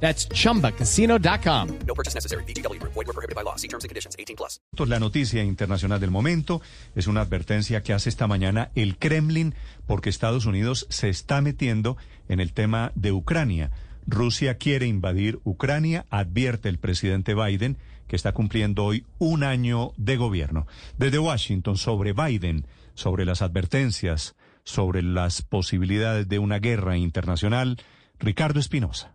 That's chumbacasino.com. No purchase necessary. BGW. Void were prohibited by law. See terms and conditions. 18 plus. La noticia internacional del momento es una advertencia que hace esta mañana el Kremlin porque Estados Unidos se está metiendo en el tema de Ucrania. Rusia quiere invadir Ucrania, advierte el presidente Biden, que está cumpliendo hoy un año de gobierno. Desde Washington, sobre Biden, sobre las advertencias, sobre las posibilidades de una guerra internacional, Ricardo Espinosa.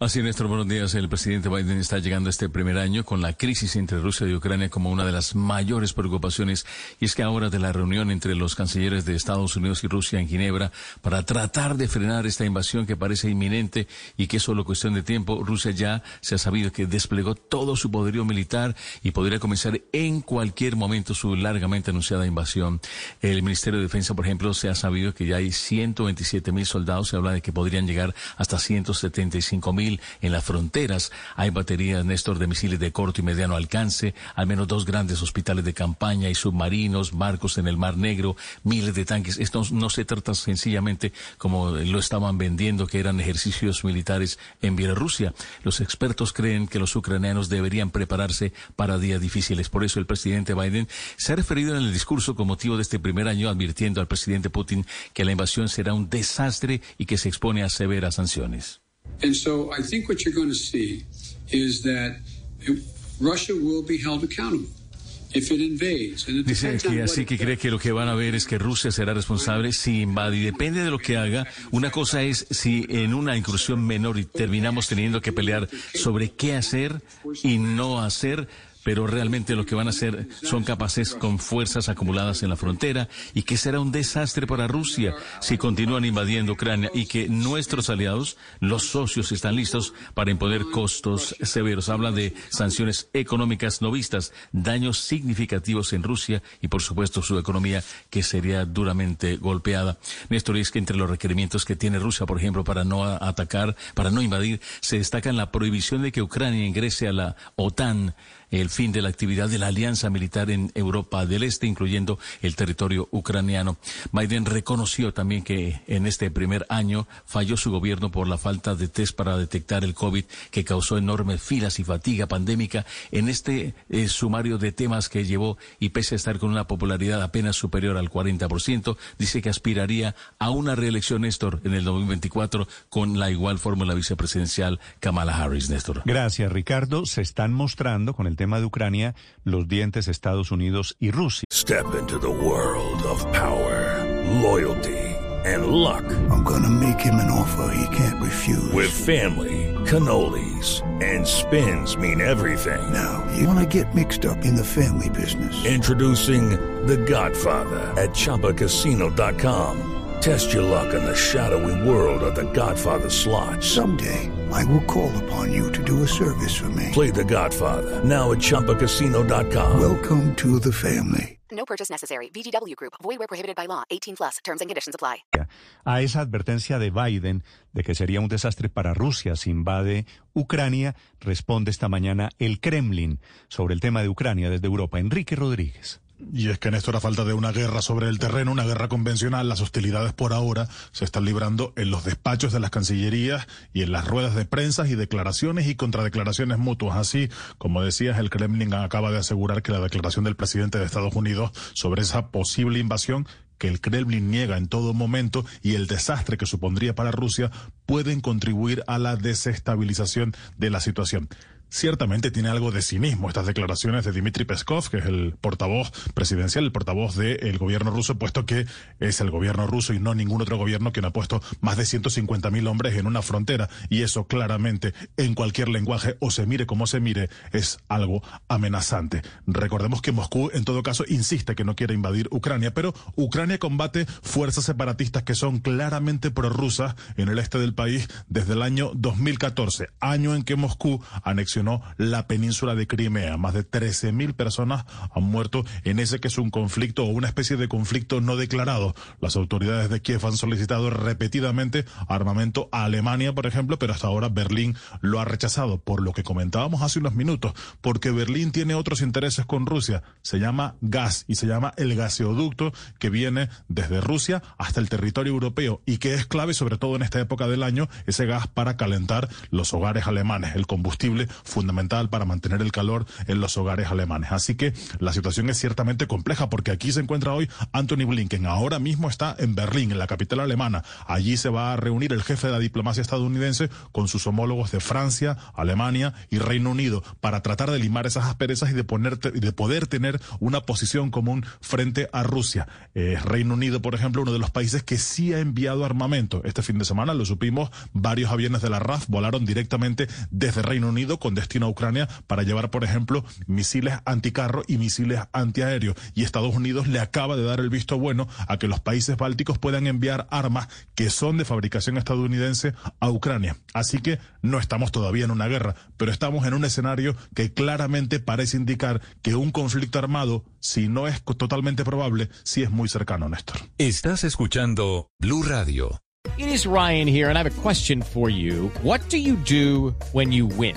Así, Néstor, buenos días. El presidente Biden está llegando este primer año con la crisis entre Rusia y Ucrania como una de las mayores preocupaciones. Y es que ahora de la reunión entre los cancilleres de Estados Unidos y Rusia en Ginebra para tratar de frenar esta invasión que parece inminente y que es solo cuestión de tiempo, Rusia ya se ha sabido que desplegó todo su poderío militar y podría comenzar en cualquier momento su largamente anunciada invasión. El Ministerio de Defensa, por ejemplo, se ha sabido que ya hay 127 mil soldados. Se habla de que podrían llegar hasta 175 mil en las fronteras. Hay baterías, Néstor, de misiles de corto y mediano alcance, al menos dos grandes hospitales de campaña y submarinos, barcos en el Mar Negro, miles de tanques. Esto no se trata sencillamente como lo estaban vendiendo, que eran ejercicios militares en Bielorrusia. Los expertos creen que los ucranianos deberían prepararse para días difíciles. Por eso el presidente Biden se ha referido en el discurso con motivo de este primer año advirtiendo al presidente Putin que la invasión será un desastre y que se expone a severas sanciones. And so I think what you're going to see is that Russia will be held accountable. Dice on así que cree que lo que van a ver es que Rusia será responsable si invade y depende de lo que haga. Una cosa es si en una incursión menor y terminamos teniendo que pelear sobre qué hacer y no hacer. Pero realmente lo que van a hacer son capaces con fuerzas acumuladas en la frontera y que será un desastre para Rusia si continúan invadiendo Ucrania y que nuestros aliados, los socios, están listos para imponer costos severos. Habla de sanciones económicas no vistas, daños significativos en Rusia y por supuesto su economía que sería duramente golpeada. Néstor, es que entre los requerimientos que tiene Rusia, por ejemplo, para no atacar, para no invadir, se destacan la prohibición de que Ucrania ingrese a la OTAN, el fin de la actividad de la alianza militar en Europa del Este, incluyendo el territorio ucraniano. Biden reconoció también que en este primer año falló su gobierno por la falta de test para detectar el COVID, que causó enormes filas y fatiga pandémica en este eh, sumario de temas que llevó y pese a estar con una popularidad apenas superior al 40%, dice que aspiraría a una reelección, Néstor, en el 2024 con la igual fórmula vicepresidencial Kamala Harris, Néstor. Gracias, Ricardo. Se están mostrando con el tema de Ucrania los dientes Estados Unidos y Rusia. Step into the world of power, loyalty, and luck. I'm gonna make him an offer he can't refuse. With family, cannolis, and spins mean everything. now, you wanna get mixed up in the family business. Introducing The Godfather at ChumbaCasino.com. Test your luck in the shadowy world of The Godfather slot. Someday, I will call upon you to do a service for me. Play The Godfather now at ChumbaCasino.com. Welcome to the family. No purchase necessary. VGW Group. Void where prohibited by law. 18 plus. Terms and conditions apply. A esa advertencia de Biden de que sería un desastre para Rusia si invade Ucrania, responde esta mañana el Kremlin sobre el tema de Ucrania desde Europa. Enrique Rodríguez. Y es que en esto era falta de una guerra sobre el terreno, una guerra convencional. Las hostilidades por ahora se están librando en los despachos de las cancillerías y en las ruedas de prensa y declaraciones y contradeclaraciones mutuas. Así, como decías, el Kremlin acaba de asegurar que la declaración del presidente de Estados Unidos sobre esa posible invasión que el Kremlin niega en todo momento y el desastre que supondría para Rusia pueden contribuir a la desestabilización de la situación. Ciertamente tiene algo de cinismo estas declaraciones de Dmitry Peskov, que es el portavoz presidencial, el portavoz del gobierno ruso, puesto que es el gobierno ruso y no ningún otro gobierno quien ha puesto más de 150 mil hombres en una frontera. Y eso claramente, en cualquier lenguaje o se mire como se mire, es algo amenazante. Recordemos que Moscú, en todo caso, insiste que no quiere invadir Ucrania, pero Ucrania combate fuerzas separatistas que son claramente prorrusas en el este del país desde el año 2014, año en que Moscú anexiona la península de Crimea. Más de 13.000 personas han muerto en ese que es un conflicto o una especie de conflicto no declarado. Las autoridades de Kiev han solicitado repetidamente armamento a Alemania, por ejemplo, pero hasta ahora Berlín lo ha rechazado, por lo que comentábamos hace unos minutos, porque Berlín tiene otros intereses con Rusia. Se llama gas y se llama el gaseoducto que viene desde Rusia hasta el territorio europeo y que es clave, sobre todo en esta época del año, ese gas para calentar los hogares alemanes, el combustible fundamental para mantener el calor en los hogares alemanes. Así que la situación es ciertamente compleja porque aquí se encuentra hoy Anthony Blinken. Ahora mismo está en Berlín, en la capital alemana. Allí se va a reunir el jefe de la diplomacia estadounidense con sus homólogos de Francia, Alemania y Reino Unido para tratar de limar esas asperezas y de, poner, de poder tener una posición común frente a Rusia. Eh, Reino Unido, por ejemplo, uno de los países que sí ha enviado armamento. Este fin de semana lo supimos, varios aviones de la RAF volaron directamente desde Reino Unido con destino a Ucrania para llevar, por ejemplo, misiles anticarro y misiles antiaéreos. Y Estados Unidos le acaba de dar el visto bueno a que los países bálticos puedan enviar armas que son de fabricación estadounidense a Ucrania. Así que no estamos todavía en una guerra, pero estamos en un escenario que claramente parece indicar que un conflicto armado, si no es totalmente probable, sí es muy cercano, Néstor. Estás escuchando Blue Radio. It is Ryan here, and I have a question for you. What do you do when you win?